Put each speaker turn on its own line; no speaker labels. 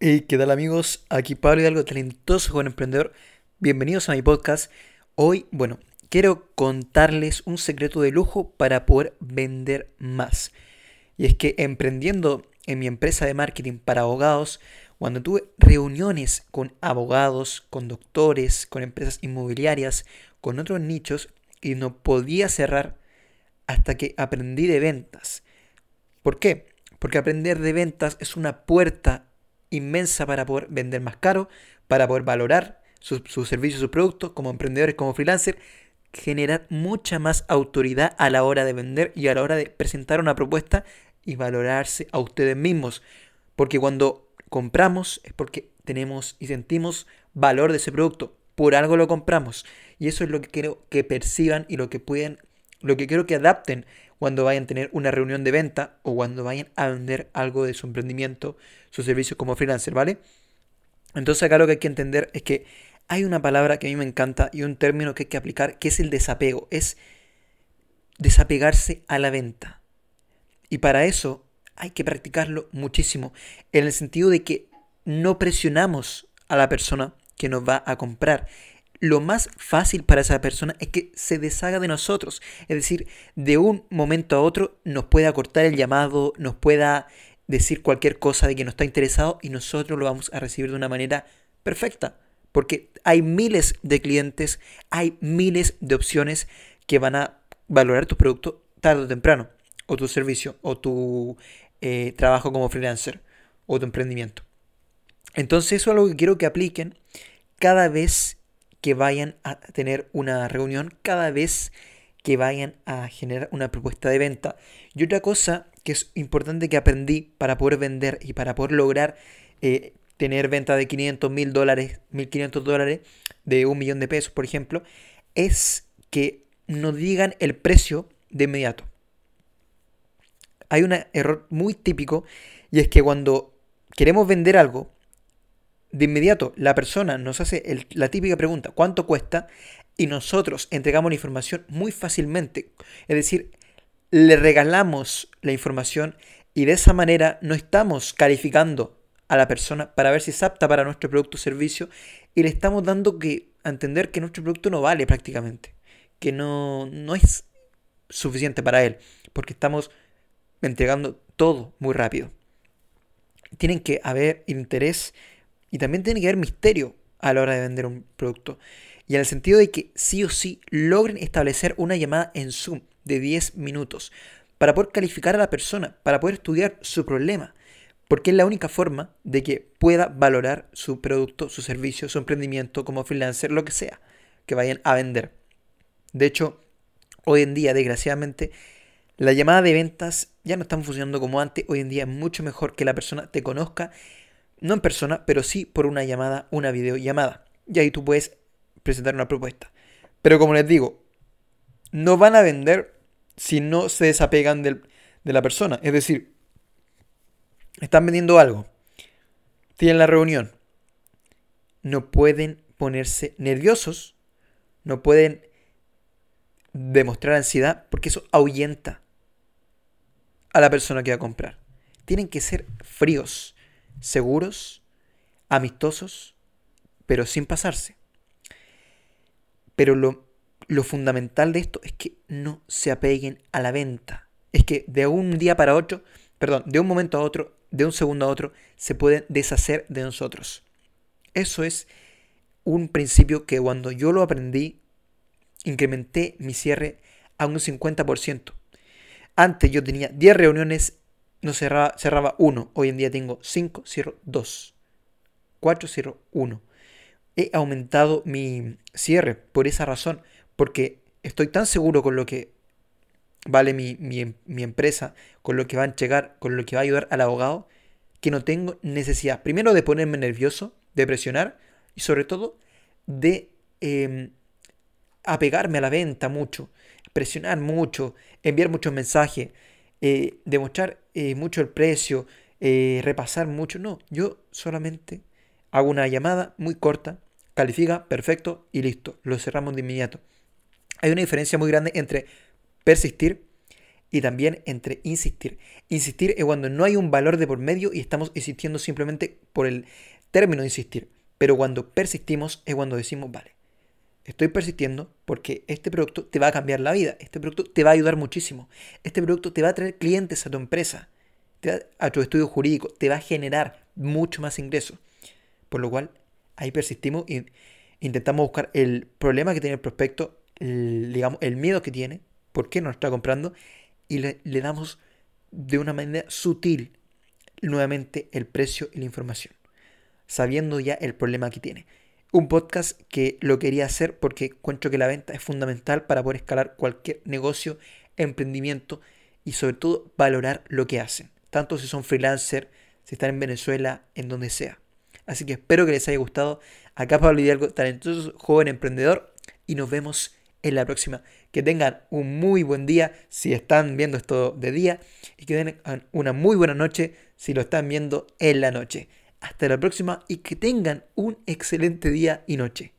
Hey, ¿qué tal amigos? Aquí Pablo Hidalgo, talentoso joven emprendedor. Bienvenidos a mi podcast. Hoy, bueno, quiero contarles un secreto de lujo para poder vender más. Y es que emprendiendo en mi empresa de marketing para abogados, cuando tuve reuniones con abogados, con doctores, con empresas inmobiliarias, con otros nichos, y no podía cerrar hasta que aprendí de ventas. ¿Por qué? Porque aprender de ventas es una puerta inmensa para poder vender más caro, para poder valorar sus su servicios, sus productos como emprendedores, como freelancer, generar mucha más autoridad a la hora de vender y a la hora de presentar una propuesta y valorarse a ustedes mismos. Porque cuando compramos es porque tenemos y sentimos valor de ese producto. Por algo lo compramos. Y eso es lo que quiero que perciban y lo que pueden, lo que quiero que adapten cuando vayan a tener una reunión de venta o cuando vayan a vender algo de su emprendimiento, su servicio como freelancer, ¿vale? Entonces acá lo que hay que entender es que hay una palabra que a mí me encanta y un término que hay que aplicar que es el desapego, es desapegarse a la venta. Y para eso hay que practicarlo muchísimo, en el sentido de que no presionamos a la persona que nos va a comprar lo más fácil para esa persona es que se deshaga de nosotros. Es decir, de un momento a otro nos pueda cortar el llamado, nos pueda decir cualquier cosa de que no está interesado y nosotros lo vamos a recibir de una manera perfecta. Porque hay miles de clientes, hay miles de opciones que van a valorar tu producto tarde o temprano, o tu servicio, o tu eh, trabajo como freelancer, o tu emprendimiento. Entonces eso es algo que quiero que apliquen cada vez que vayan a tener una reunión, cada vez que vayan a generar una propuesta de venta. Y otra cosa que es importante que aprendí para poder vender y para poder lograr eh, tener venta de 500 mil dólares, 1500 dólares, de un millón de pesos, por ejemplo, es que no digan el precio de inmediato. Hay un error muy típico y es que cuando queremos vender algo, de inmediato la persona nos hace la típica pregunta, ¿cuánto cuesta? Y nosotros entregamos la información muy fácilmente. Es decir, le regalamos la información y de esa manera no estamos calificando a la persona para ver si es apta para nuestro producto o servicio y le estamos dando que, a entender que nuestro producto no vale prácticamente, que no, no es suficiente para él, porque estamos entregando todo muy rápido. Tienen que haber interés y también tiene que haber misterio a la hora de vender un producto. Y en el sentido de que sí o sí logren establecer una llamada en Zoom de 10 minutos para poder calificar a la persona, para poder estudiar su problema. Porque es la única forma de que pueda valorar su producto, su servicio, su emprendimiento como freelancer, lo que sea que vayan a vender. De hecho, hoy en día, desgraciadamente, la llamada de ventas ya no están funcionando como antes. Hoy en día es mucho mejor que la persona te conozca no en persona, pero sí por una llamada, una videollamada. Y ahí tú puedes presentar una propuesta. Pero como les digo, no van a vender si no se desapegan de la persona. Es decir, están vendiendo algo, tienen la reunión, no pueden ponerse nerviosos, no pueden demostrar ansiedad porque eso ahuyenta a la persona que va a comprar. Tienen que ser fríos seguros, amistosos, pero sin pasarse. Pero lo, lo, fundamental de esto es que no se apeguen a la venta. Es que de un día para otro, perdón, de un momento a otro, de un segundo a otro, se pueden deshacer de nosotros. Eso es un principio que cuando yo lo aprendí, incrementé mi cierre a un 50%. Antes yo tenía 10 reuniones no cerraba, cerraba uno. Hoy en día tengo 5, cierro 2. 4, cierro 1. He aumentado mi cierre por esa razón, porque estoy tan seguro con lo que vale mi, mi, empresa, con lo que va a llegar, con lo que va a ayudar al abogado, que no tengo necesidad, primero, de ponerme nervioso, de presionar y sobre todo de em, apegarme a la venta mucho, presionar mucho, enviar muchos mensajes, eh, demostrar eh, mucho el precio, eh, repasar mucho. No, yo solamente hago una llamada muy corta, califica, perfecto y listo. Lo cerramos de inmediato. Hay una diferencia muy grande entre persistir y también entre insistir. Insistir es cuando no hay un valor de por medio y estamos insistiendo simplemente por el término insistir. Pero cuando persistimos es cuando decimos, vale, estoy persistiendo porque este producto te va a cambiar la vida, este producto te va a ayudar muchísimo, este producto te va a traer clientes a tu empresa, a tu estudio jurídico, te va a generar mucho más ingreso. Por lo cual, ahí persistimos y intentamos buscar el problema que tiene el prospecto, el, digamos, el miedo que tiene, por qué no está comprando, y le, le damos de una manera sutil nuevamente el precio y la información, sabiendo ya el problema que tiene. Un podcast que lo quería hacer porque encuentro que la venta es fundamental para poder escalar cualquier negocio, emprendimiento y sobre todo valorar lo que hacen, tanto si son freelancers, si están en Venezuela, en donde sea. Así que espero que les haya gustado. Acá Pablo Hidalgo, talentoso joven emprendedor, y nos vemos en la próxima. Que tengan un muy buen día si están viendo esto de día y que tengan una muy buena noche si lo están viendo en la noche. Hasta la próxima y que tengan un excelente día y noche.